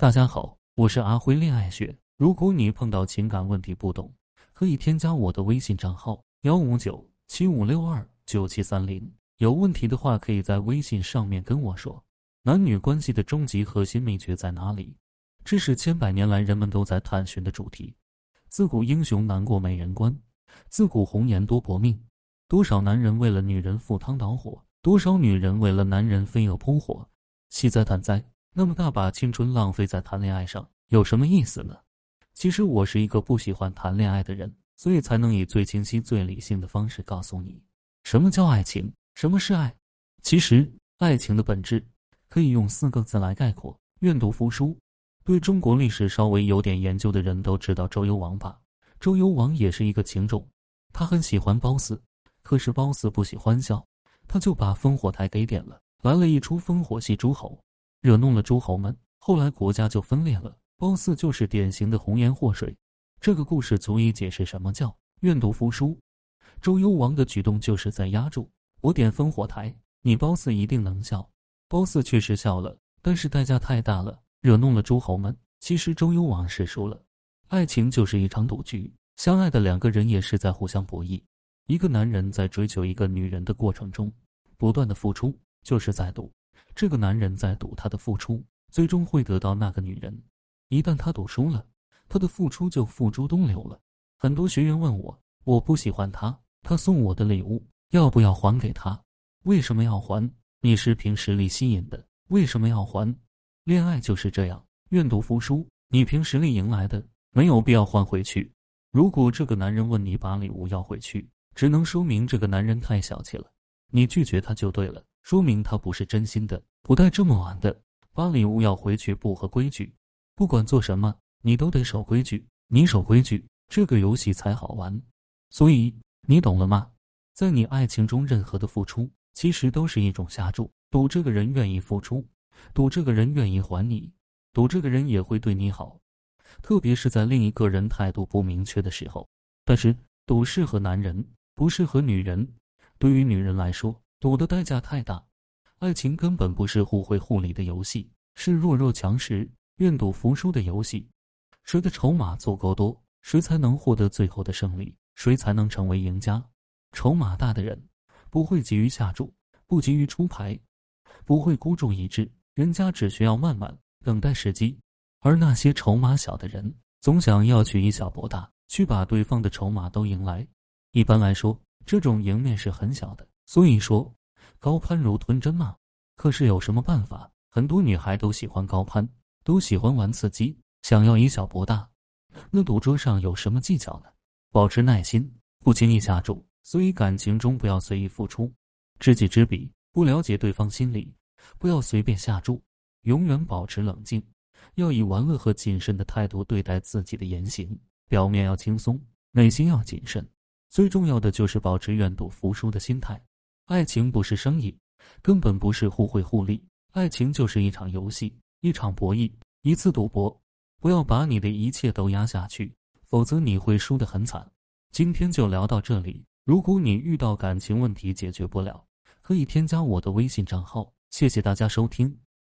大家好，我是阿辉恋爱学。如果你碰到情感问题不懂，可以添加我的微信账号幺五九七五六二九七三零。有问题的话，可以在微信上面跟我说。男女关系的终极核心秘诀在哪里？这是千百年来人们都在探寻的主题。自古英雄难过美人关，自古红颜多薄命。多少男人为了女人赴汤蹈火，多少女人为了男人飞蛾扑火，气哉叹哉。那么大把青春浪费在谈恋爱上，有什么意思呢？其实我是一个不喜欢谈恋爱的人，所以才能以最清晰、最理性的方式告诉你，什么叫爱情，什么是爱。其实，爱情的本质可以用四个字来概括：愿赌服输。对中国历史稍微有点研究的人都知道周幽王吧？周幽王也是一个情种，他很喜欢褒姒，可是褒姒不喜欢笑，他就把烽火台给点了，来了一出烽火戏诸侯。惹怒了诸侯们，后来国家就分裂了。褒姒就是典型的红颜祸水。这个故事足以解释什么叫愿赌服输。周幽王的举动就是在压住我点烽火台，你褒姒一定能笑。褒姒确实笑了，但是代价太大了，惹怒了诸侯们。其实周幽王是输了。爱情就是一场赌局，相爱的两个人也是在互相博弈。一个男人在追求一个女人的过程中，不断的付出，就是在赌。这个男人在赌他的付出，最终会得到那个女人。一旦他赌输了，他的付出就付诸东流了。很多学员问我：“我不喜欢他，他送我的礼物要不要还给他？为什么要还？你是凭实力吸引的，为什么要还？恋爱就是这样，愿赌服输。你凭实力赢来的，没有必要还回去。如果这个男人问你把礼物要回去，只能说明这个男人太小气了。你拒绝他就对了。”说明他不是真心的。不带这么玩的，把礼物要回去不合规矩。不管做什么，你都得守规矩。你守规矩，这个游戏才好玩。所以你懂了吗？在你爱情中，任何的付出其实都是一种下注，赌这个人愿意付出，赌这个人愿意还你，赌这个人也会对你好。特别是在另一个人态度不明确的时候。但是赌适合男人，不适合女人。对于女人来说。赌的代价太大，爱情根本不是互惠互利的游戏，是弱肉强食、愿赌服输的游戏。谁的筹码足够多，谁才能获得最后的胜利，谁才能成为赢家。筹码大的人不会急于下注，不急于出牌，不会孤注一掷，人家只需要慢慢等待时机。而那些筹码小的人，总想要去以小博大，去把对方的筹码都赢来。一般来说，这种赢面是很小的。所以说，高攀如吞针嘛。可是有什么办法？很多女孩都喜欢高攀，都喜欢玩刺激，想要以小博大。那赌桌上有什么技巧呢？保持耐心，不轻易下注。所以感情中不要随意付出，知己知彼，不了解对方心理，不要随便下注，永远保持冷静，要以玩乐和谨慎的态度对待自己的言行。表面要轻松，内心要谨慎。最重要的就是保持愿赌服输的心态。爱情不是生意，根本不是互惠互利。爱情就是一场游戏，一场博弈，一次赌博。不要把你的一切都压下去，否则你会输得很惨。今天就聊到这里。如果你遇到感情问题解决不了，可以添加我的微信账号。谢谢大家收听。